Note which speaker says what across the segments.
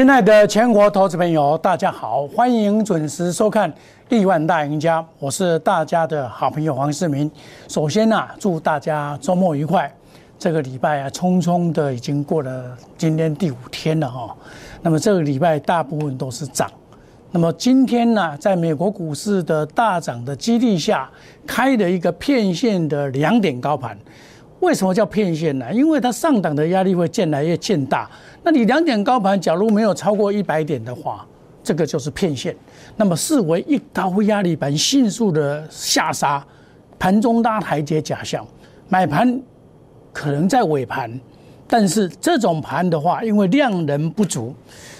Speaker 1: 亲爱的全国投资朋友，大家好，欢迎准时收看《亿万大赢家》，我是大家的好朋友黄世明。首先呢、祝大家周末愉快。这个礼拜啊，匆匆的已经过了今天第五天了哈、那么这个礼拜大部分都是涨。那么今天呢，在美国股市的大涨的激励下，开了一个片线的两点高盘。为什么叫片线呢？因为它上档的压力会渐来越渐大。那你两点高盘，假如没有超过一百点的话，这个就是片线。那么视为一高压力盘迅速的下杀，盘中拉台阶假象，买盘可能在尾盘，但是这种盘的话，因为量能不足，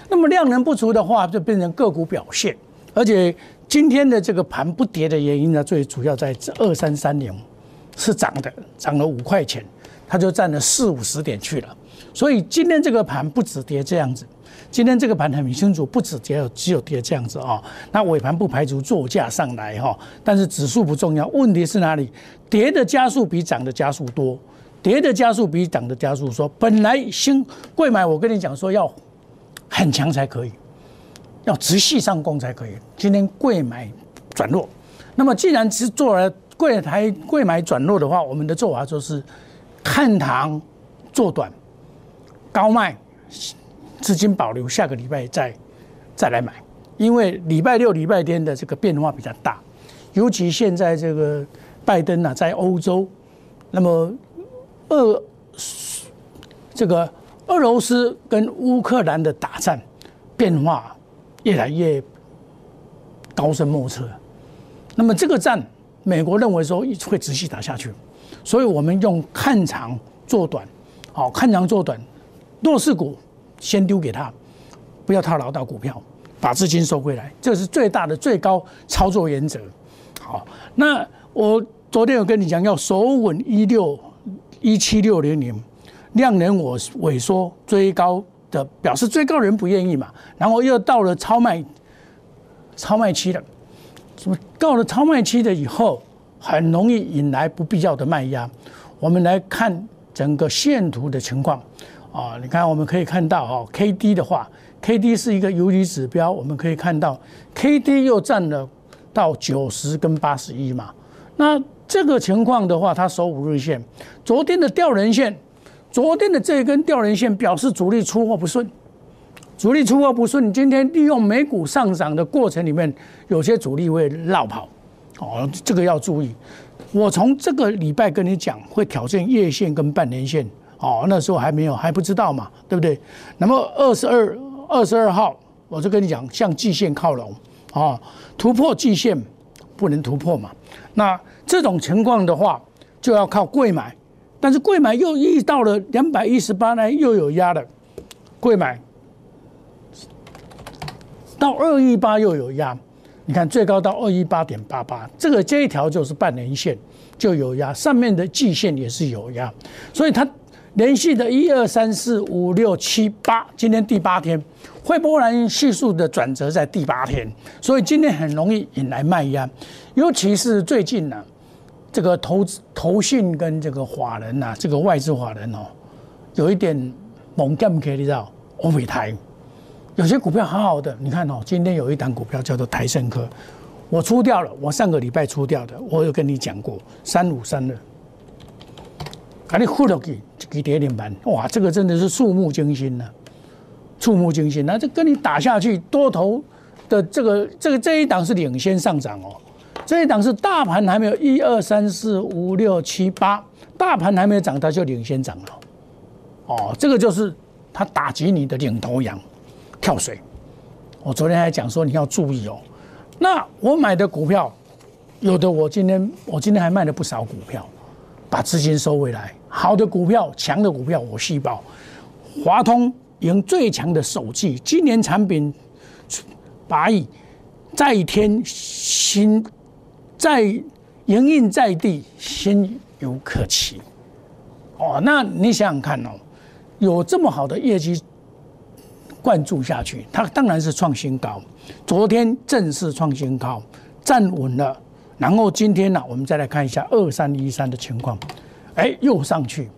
Speaker 1: 那么量能不足的话，就变成个股表现。而且今天的这个盘不跌的原因呢，最主要在二三三零是涨的，涨了五块钱，它就占了四五十点去了。所以今天这个盘不止跌这样子，今天这个盘很清楚，不止跌，只有跌这样子啊、那尾盘不排除做价上来哈、但是指数不重要，问题是哪里？跌的加速比涨的加速多，跌的加速比涨的加速说，本来新贵买，我跟你讲说要很强才可以，要直系上攻才可以。今天贵买转弱，那么既然是做了贵台贵买转弱的话，我们的做法就是看糖做短，高卖，资金保留，下个礼拜再再来买，因为礼拜六、礼拜天的这个变化比较大，尤其现在这个拜登啊在欧洲，那么俄这个俄罗斯跟乌克兰的打战变化越来越高深莫测，那么这个战，美国认为说会持续打下去，所以我们用看长做短，好看长做短，弱势股先丢给他，不要套牢到股票，把资金收回来，这是最大的最高操作原则。好，那我昨天有跟你讲，要守稳一六一七六零零，量能我萎缩追高的，表示追高人不愿意嘛，然后又到了超卖超卖期了，么到了超卖期的以后，很容易引来不必要的卖压。我们来看整个线图的情况啊，你看我们可以看到哦，K D 的话，K D 是一个游离指标，我们可以看到 K D 又占了到九十跟八十一嘛。那这个情况的话，它守五日线，昨天的吊人线，昨天的这一根吊人线表示主力出货不顺。主力出货不顺，今天利用美股上涨的过程里面，有些主力会绕跑，哦，这个要注意。我从这个礼拜跟你讲，会挑战月线跟半年线，哦，那时候还没有还不知道嘛，对不对？那么二十二二十二号，我就跟你讲，向季线靠拢，哦，突破季线不能突破嘛。那这种情况的话，就要靠贵买，但是贵买又遇到了两百一十八呢，又有压了，贵买。到二一八又有压，你看最高到二一八点八八，这个这一条就是半年线就有压，上面的季线也是有压，所以它连续的一二三四五六七八，今天第八天，惠波兰系数的转折在第八天，所以今天很容易引来卖压，尤其是最近呢、这个投资投信跟这个法人呐、这个外资法人哦，有一点猛干可以知道，欧美台。有些股票好好的，你看哦，今天有一档股票叫做台盛科，我出掉了，我上个礼拜出掉的，我有跟你讲过，三五三二，把你护了给给跌点板，哇，这个真的是触目惊心呐、触目惊心，那这跟你打下去，多头的这个这个这一档是领先上涨哦，这一档是大盘还没有一二三四五六七八，大盘还没有涨，它就领先涨了，哦，这个就是它打击你的领头羊。跳水。我昨天还讲说你要注意哦。那我买的股票，有的我今天我今天还卖了不少股票，把资金收回来。好的股票、强的股票我细报。华通赢最强的手机，今年产品八亿，在天新在营运在地，心有可期。哦，那你想想看哦，有这么好的业绩。灌注下去，它当然是创新高。昨天正式创新高，站稳了。然后今天呢、我们再来看一下二三一三的情况，哎，又上去。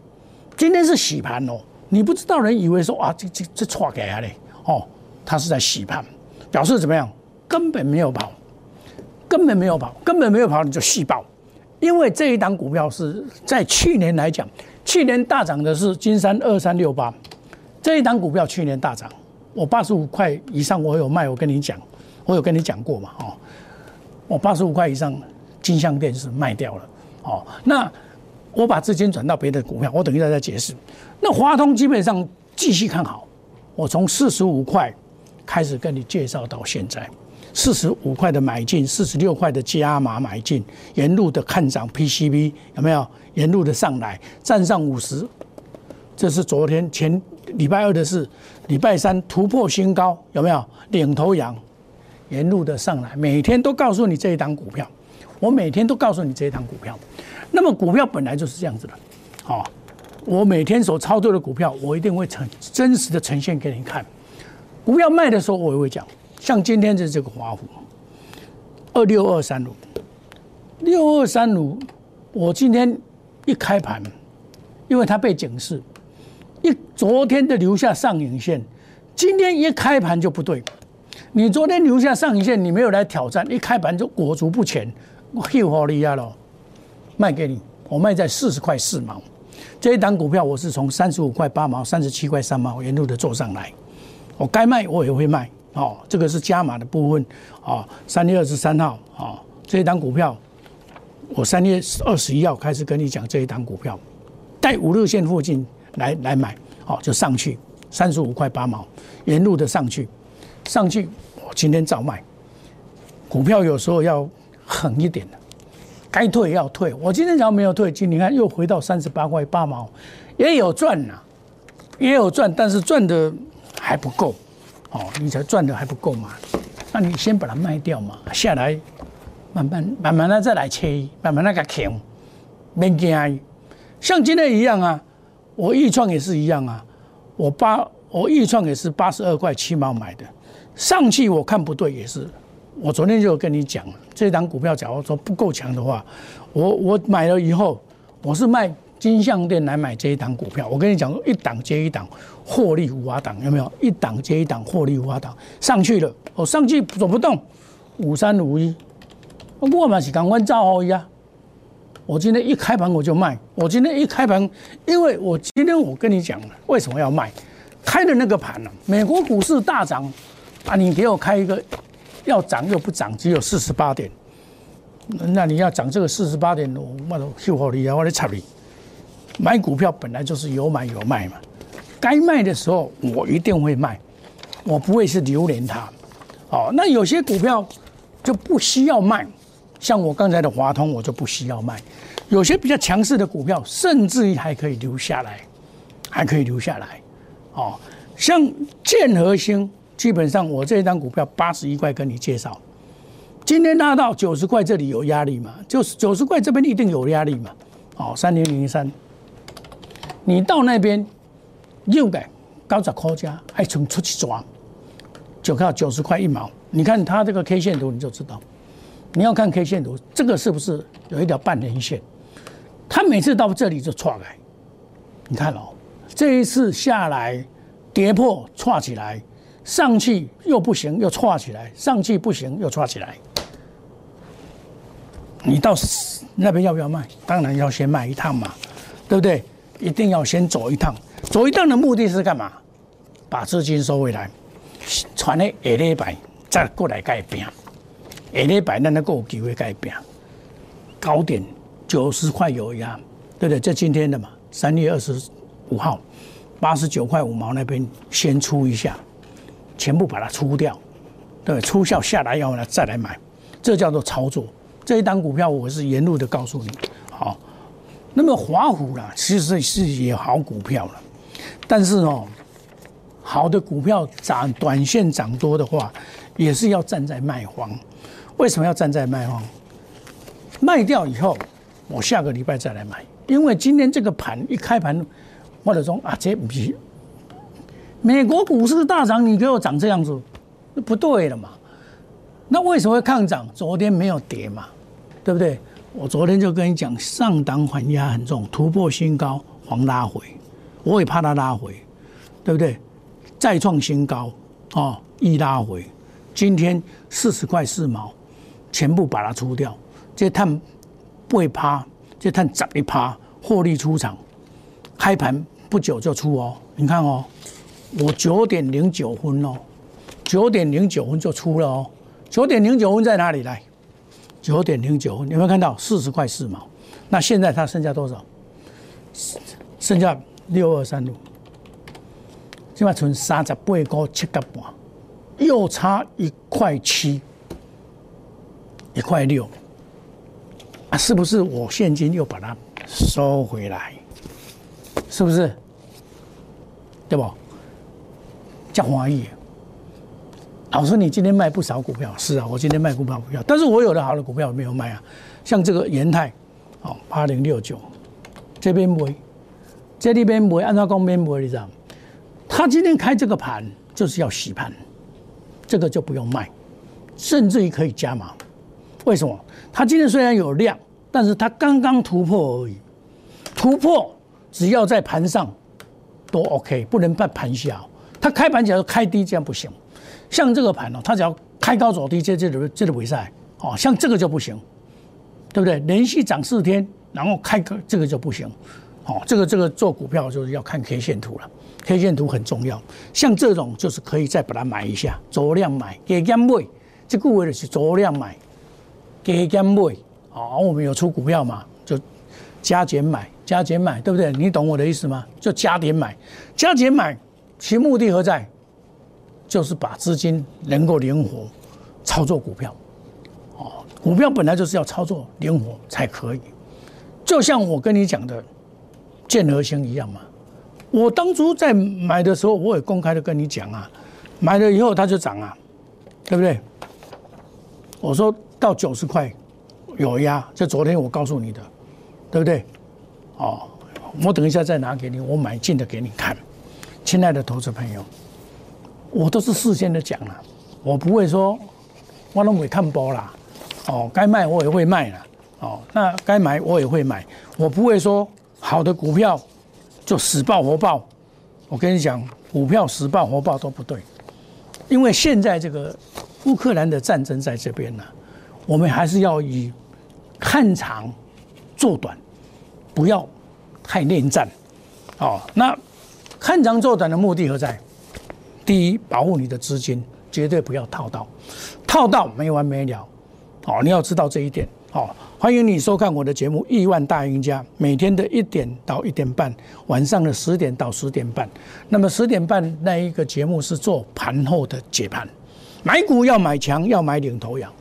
Speaker 1: 今天是洗盘哦，你不知道人以为说啊，这这这错给啊嘞，哦，它是在洗盘，表示怎么样？根本没有跑，根本没有跑，根本没有跑，你就细爆。因为这一档股票是在去年来讲，去年大涨的是金山二三六八，这一档股票去年大涨，我八十五块以上我有卖，我跟你讲，我有跟你讲过嘛，哦，我八十五块以上金相电是卖掉了，哦，那我把资金转到别的股票，我等一下再解释。那华通基本上继续看好，我从四十五块开始跟你介绍到现在。四十五块的买进，四十六块的加码买进，沿路的看涨 PCB 有没有？沿路的上来站上五十，这是昨天前礼拜二的事，礼拜三突破新高有没有？领头羊沿路的上来，每天都告诉你这一档股票，我每天都告诉你这一档股票。那么股票本来就是这样子的，好，我每天所操作的股票，我一定会呈真实的呈现给你看。股票卖的时候，我也会讲。像今天的这个华虎，二六二三五，六二三五，我今天一开盘，因为它被警示，一昨天的留下上影线，今天一开盘就不对。你昨天留下上影线，你没有来挑战，一开盘就裹足不前，我又好厉害了，卖给你，我卖在四十块四毛。这一档股票我是从三十五块八毛、三十七块三毛沿路的做上来，我该卖我也会卖。哦，这个是加码的部分哦，三月二十三号哦，这一档股票，我三月二十一号开始跟你讲这一档股票，在五日线附近来来买，好就上去三十五块八毛，沿路的上去，上去我今天照卖，股票有时候要狠一点的，该退要退，我今天只要没有退，今你看又回到三十八块八毛，也有赚呐，也有赚，但是赚的还不够。哦，你才赚的还不够嘛？那你先把它卖掉嘛，下来慢慢慢慢的再来切，慢慢那个扛，免惊。像今天一样啊，我易创也是一样啊，我八我易创也是八十二块七毛买的，上去我看不对也是，我昨天就跟你讲，这档股票假如说不够强的话，我我买了以后，我是卖。金项店来买这一档股票，我跟你讲，一档接一档，获利无法挡，有没有？一档接一档，获利无法挡，上去了，我上去走不动，五三五一，我嘛是赶快造好一啊。我今天一开盘我就卖，我今天一开盘，因为我今天我跟你讲了，为什么要卖？开的那个盘呢？美国股市大涨啊，你给我开一个要涨又不涨，只有四十八点，那你要涨这个四十八点，我都秀好你啊，我来插你。买股票本来就是有买有卖嘛，该卖的时候我一定会卖，我不会是留连它。哦，那有些股票就不需要卖，像我刚才的华通，我就不需要卖。有些比较强势的股票，甚至于还可以留下来，还可以留下来。哦，像建和兴，基本上我这一张股票八十一块跟你介绍，今天拉到九十块，这里有压力嘛？就是九十块这边一定有压力嘛？哦，三零零三。你到那边又改高十块价，还从出去抓，就靠九十块一毛。你看它这个 K 线图，你就知道。你要看 K 线图，这个是不是有一条半年线？它每次到这里就错来。你看哦，这一次下来跌破错起来，上去又不行，又错起来，上去不行又错起来。你到那边要不要卖？当然要先卖一趟嘛，对不对？一定要先走一趟，走一趟的目的是干嘛？把资金收回来，传的下礼拜再过来改变，下礼拜咱能够有机会改变。高点九十块有呀，对不对？这今天的嘛，三月二十五号，八十九块五毛那边先出一下，全部把它出掉，对，出效下来要呢再来买，这叫做操作。这一单股票我是沿路的告诉你，好。那么华虎啦，其实是也好股票了，但是哦，好的股票涨短线涨多的话，也是要站在卖方。为什么要站在卖方？卖掉以后，我下个礼拜再来买，因为今天这个盘一开盘，或者说啊，这不是美国股市大涨，你给我涨这样子，那不对了嘛？那为什么会抗涨？昨天没有跌嘛，对不对？我昨天就跟你讲，上档反压很重，突破新高，黄拉回，我也怕它拉回，对不对？再创新高，哦，一拉回，今天四十块四毛，全部把它出掉，这碳不会趴，这碳十一趴，获利出场，开盘不久就出哦，你看哦，我九点零九分哦，九点零九分就出了哦，九点零九分在哪里来？九点零九分，有没有看到四十块四毛？那现在它剩下多少？剩下六二三六。现在存三十八个七个半，又差一块七，一块六啊！是不是我现金又把它收回来？是不是？对不？叫华谊，老师，你今天卖不少股票，是啊，我今天卖股票股票，但是我有的好的股票没有卖啊，像这个延泰，哦，八零六九，这边没，这里边没，按照讲边没，你知道吗？他今天开这个盘就是要洗盘，这个就不用卖，甚至于可以加码。为什么？它今天虽然有量，但是它刚刚突破而已。突破只要在盘上都 OK，不能在盘下。它开盘只要开低这样不行。像这个盘哦，它只要开高走低，这这这这个比赛哦，像这个就不行，对不对？连续涨四天，然后开个这个就不行。哦，这个这个做股票就是要看 K 线图了。K 线图很重要，像这种就是可以再把它买一下，足量买，加减买，这个为的是足量买，加减买。哦，我们有出股票嘛，就加减买，加减买，对不对？你懂我的意思吗？就加点买，加减买，其目的何在？就是把资金能够灵活操作股票。哦，股票本来就是要操作灵活才可以，就像我跟你讲的建和星一样嘛。我当初在买的时候，我也公开的跟你讲啊，买了以后它就涨啊，对不对？我说到九十块有压，就昨天我告诉你的，对不对？哦，我等一下再拿给你，我买进的给你看，亲爱的投资朋友，我都是事先的讲了，我不会说我都会看波啦，哦，该卖我也会卖了，哦，那该买我也会买，我不会说好的股票。就死爆活爆，我跟你讲，股票死爆活爆都不对，因为现在这个乌克兰的战争在这边呢，我们还是要以看长做短，不要太恋战。哦，那看长做短的目的何在？第一，保护你的资金，绝对不要套到，套到没完没了。哦，你要知道这一点。哦，欢迎你收看我的节目《亿万大赢家》，每天的一点到一点半，晚上的十点到十点半。那么十点半那一个节目是做盘后的解盘，买股要买强，要买领头羊。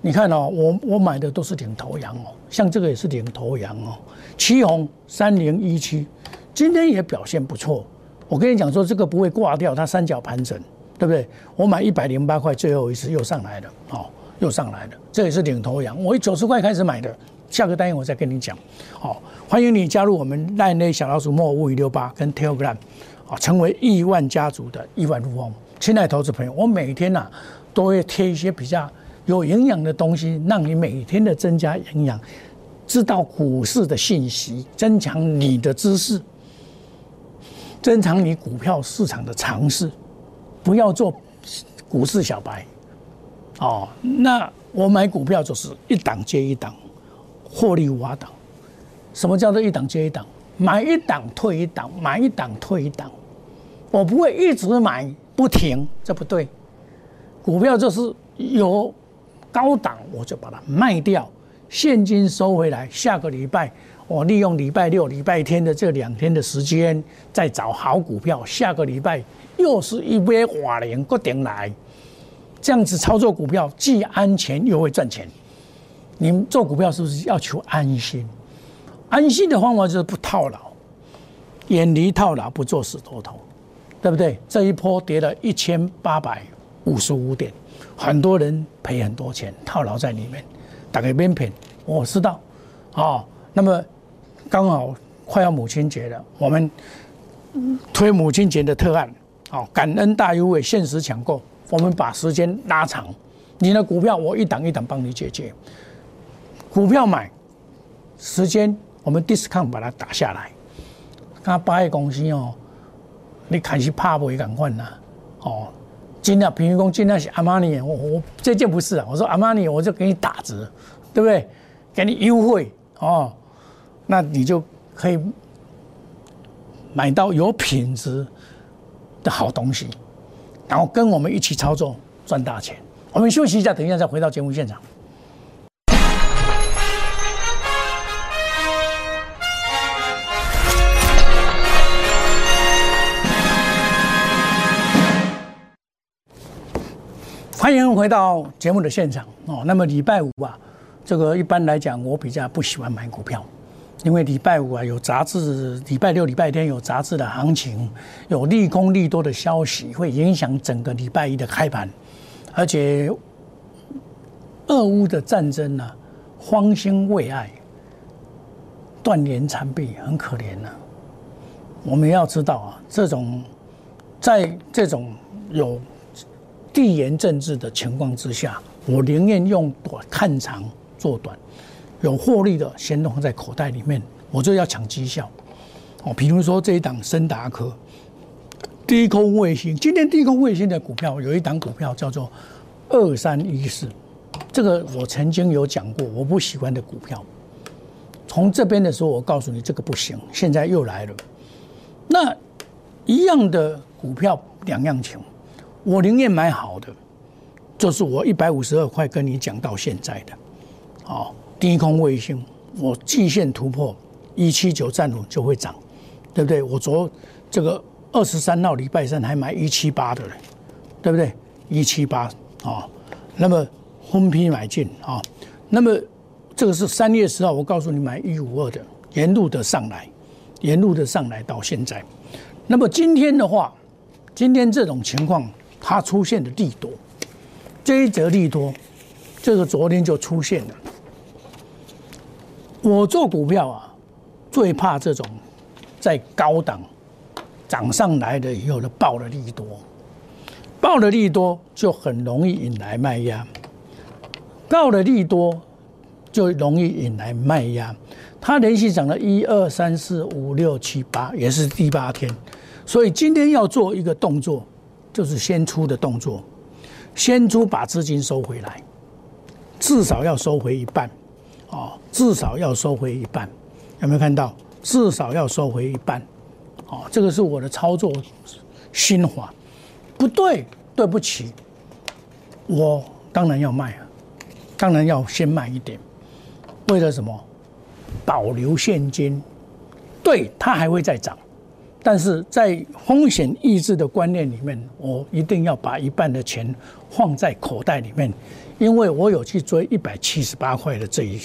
Speaker 1: 你看哦，我我买的都是领头羊哦，像这个也是领头羊哦，旗红三零一七，今天也表现不错。我跟你讲说，这个不会挂掉，它三角盘整，对不对？我买一百零八块，最后一次又上来了，哦。又上来了，这也是领头羊。我九十块开始买的，下个单元我再跟你讲。好，欢迎你加入我们赖内小老鼠莫五五六八跟 Telegram，啊，成为亿万家族的亿万富翁。亲爱投资朋友，我每天呐都会贴一些比较有营养的东西，让你每天的增加营养，知道股市的信息，增强你的知识，增强你股票市场的常识，不要做股市小白。哦，那我买股票就是一档接一档，获利无法挡。什么叫做一档接一档？买一档退一档，买一档退一档。我不会一直买不停，这不对。股票就是有高档，我就把它卖掉，现金收回来。下个礼拜我利用礼拜六、礼拜天的这两天的时间，再找好股票。下个礼拜又是一杯华联固定来。这样子操作股票既安全又会赚钱。你们做股票是不是要求安心？安心的方法就是不套牢，远离套牢，不做死多头，对不对？这一波跌了一千八百五十五点，很多人赔很多钱，套牢在里面，打个边片，我知道。哦，那么刚好快要母亲节了，我们推母亲节的特案，哦，感恩大优惠，限时抢购。我们把时间拉长，你的股票我一档一档帮你解决。股票买时间，我们 discount 把它打下来。那八月公司哦，你开始怕不会赶快呐？哦，尽量平均工尽量是阿玛尼，我我这件不是啊，我说阿玛尼我就给你打折，对不对？给你优惠哦，那你就可以买到有品质的好东西，然后跟我们一起操作赚大钱。我们休息一下，等一下再回到节目现场。欢迎回到节目的现场哦。那么礼拜五啊，这个一般来讲，我比较不喜欢买股票，因为礼拜五啊有杂志，礼拜六、礼拜天有杂志的行情，有利空利多的消息，会影响整个礼拜一的开盘。而且，俄乌的战争呢，荒兴未艾，断垣残壁，很可怜呐。我们要知道啊，这种在这种有。地缘政治的情况之下，我宁愿用短看长做短，有获利的先放在口袋里面，我就要抢绩效。哦，比如说这一档深达科，低空卫星，今天低空卫星的股票有一档股票叫做二三一四，这个我曾经有讲过，我不喜欢的股票。从这边的时候，我告诉你这个不行，现在又来了。那一样的股票两样情。我宁愿买好的，就是我一百五十二块跟你讲到现在的，哦，低空卫星，我季线突破一七九站稳就会涨，对不对？我昨这个二十三号礼拜三还买一七八的嘞，对不对？一七八啊，那么分批买进啊，那么这个是三月十号，我告诉你买一五二的，沿路的上来，沿路的上来到现在，那么今天的话，今天这种情况。它出现的利多，这一则利多，这个昨天就出现了。我做股票啊，最怕这种在高档涨上来的以后的爆的利多，爆的利多就很容易引来卖压，爆的利多就容易引来卖压。它连续涨了一二三四五六七八，也是第八天，所以今天要做一个动作。就是先出的动作，先出把资金收回来，至少要收回一半，哦，至少要收回一半，有没有看到？至少要收回一半，哦，这个是我的操作心法，不对，对不起，我当然要卖啊，当然要先卖一点，为了什么？保留现金，对，它还会再涨。但是在风险抑制的观念里面，我一定要把一半的钱放在口袋里面，因为我有去追一百七十八块的这一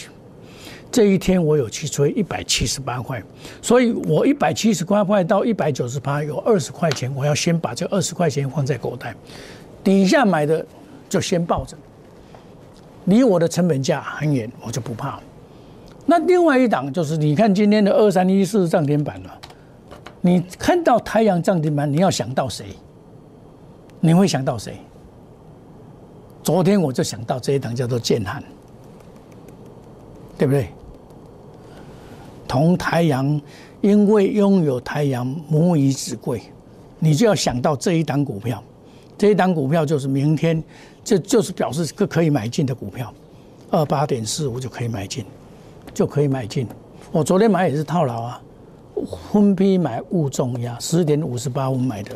Speaker 1: 这一天，我有去追一百七十八块，所以我一百七十八块到一百九十八有二十块钱，我要先把这二十块钱放在口袋，底下买的就先抱着，离我的成本价很远，我就不怕。那另外一档就是，你看今天的二三一四涨停板了。你看到太阳涨停板，你要想到谁？你会想到谁？昨天我就想到这一档叫做建汉，对不对？同太阳，因为拥有太阳母以子贵，你就要想到这一档股票。这一档股票就是明天，这就是表示可可以买进的股票，二八点四五就可以买进，就可以买进。我昨天买也是套牢啊。分批买勿重压，十点五十八分买的，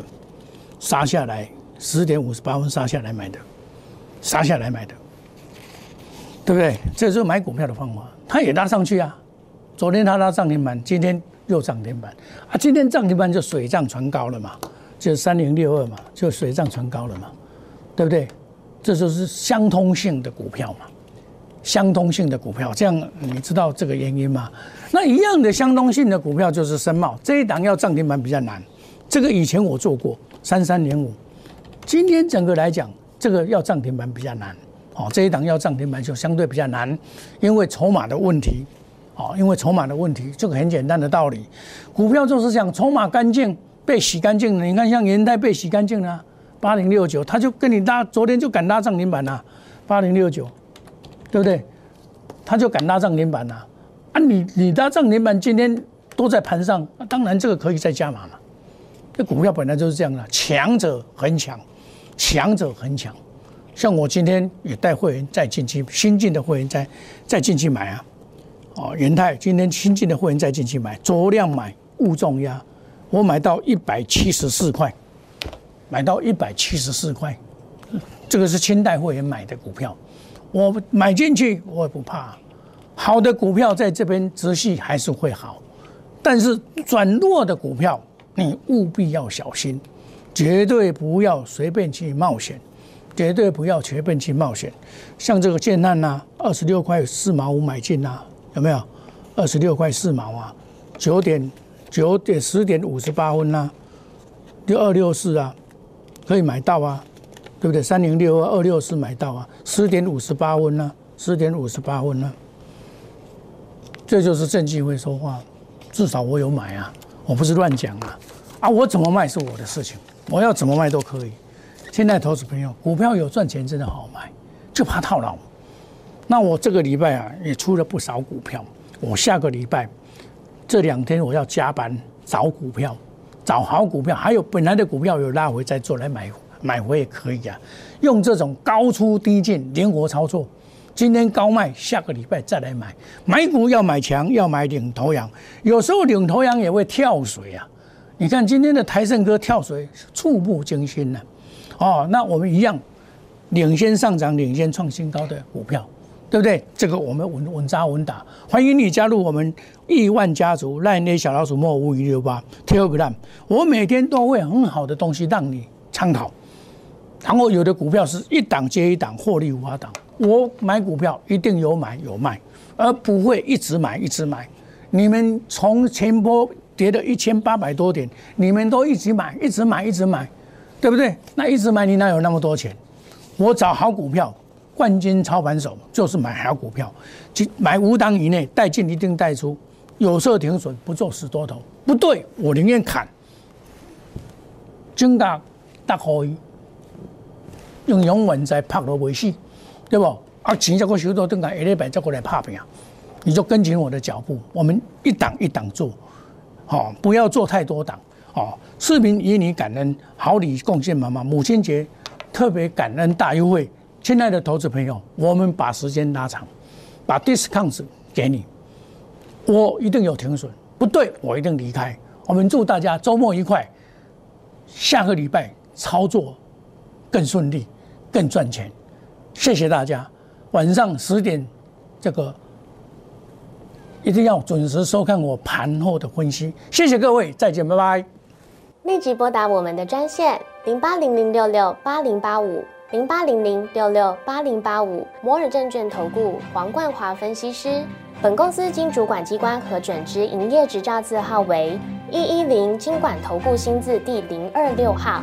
Speaker 1: 杀下来十点五十八分杀下来买的，杀下来买的，对不对？这是买股票的方法，它也拉上去啊。昨天它拉涨停板，今天又涨停板啊。今天涨停板就水涨船高了嘛，就三零六二嘛，就水涨船高了嘛，对不对？这就是相通性的股票嘛。相通性的股票，这样你知道这个原因吗？那一样的相通性的股票就是深茂这一档要涨停板比较难，这个以前我做过三三零五，今天整个来讲，这个要涨停板比较难，哦，这一档要涨停板就相对比较难，因为筹码的问题，哦，因为筹码的问题，这个很简单的道理，股票就是讲筹码干净被洗干净了，你看像元泰被洗干净了，八零六九，他就跟你拉，昨天就敢拉涨停板了，八零六九。对不对？他就敢拉涨停板呐！啊，你你拉涨停板，今天都在盘上，那当然这个可以再加码嘛。这股票本来就是这样的，强者很强，强者很强。像我今天也带会员再进去，新进的会员再再进去买啊。哦，元泰今天新进的会员再进去买，酌量买，勿重压。我买到一百七十四块，买到一百七十四块，这个是清代会员买的股票，我买进去我也不怕。好的股票在这边直系还是会好，但是转弱的股票你务必要小心，绝对不要随便去冒险，绝对不要随便去冒险。像这个建难呐，二十六块四毛五买进呐，有没有？二十六块四毛啊，九点。九点十点五十八分呐，六二六四啊，可以买到啊，对不对？三零六二二六四买到啊，十点五十八分呐，十点五十八分呐，这就是证据会说话，至少我有买啊，我不是乱讲啊，啊，我怎么卖是我的事情，我要怎么卖都可以。现在投资朋友，股票有赚钱真的好买，就怕套牢。那我这个礼拜啊，也出了不少股票，我下个礼拜。这两天我要加班找股票，找好股票，还有本来的股票有拉回再做来买买回也可以啊。用这种高出低进灵活操作，今天高卖，下个礼拜再来买。买股要买强，要买领头羊，有时候领头羊也会跳水啊。你看今天的台盛哥跳水，触目惊心呢。哦，那我们一样领先上涨、领先创新高的股票。对不对？这个我们稳稳扎稳打，欢迎你加入我们亿万家族，赖内小老鼠莫五一六八 Telegram，我每天都会很好的东西让你参考。然后有的股票是一档接一档，获利无法挡。我买股票一定有买有卖，而不会一直买一直买。你们从前波跌了一千八百多点，你们都一直买一直买一直买，对不对？那一直买你哪有那么多钱？我找好股票。冠军操盘手就是买好股票，买五档以内，带进一定带出，有色停损，不做死多头。不对，我宁愿砍。金价大可以用永稳在拍落尾戏，对不？啊，钱这个收到，等下一礼拜再过来拍平，你就跟紧我的脚步，我们一档一档做，好，不要做太多档。好，视频以你感恩，好礼贡献妈妈，母亲节特别感恩大优惠。亲爱的投资朋友，我们把时间拉长，把 discounts 给你，我一定有停损，不对，我一定离开。我们祝大家周末愉快，下个礼拜操作更顺利，更赚钱。谢谢大家，晚上十点这个一定要准时收看我盘后的分析。谢谢各位，再见，拜拜。
Speaker 2: 立即拨打我们的专线零八零零六六八零八五。零八零零六六八零八五摩尔证券投顾黄冠华分析师，本公司经主管机关核准之营业执照字号为一一零金管投顾新字第零二六号。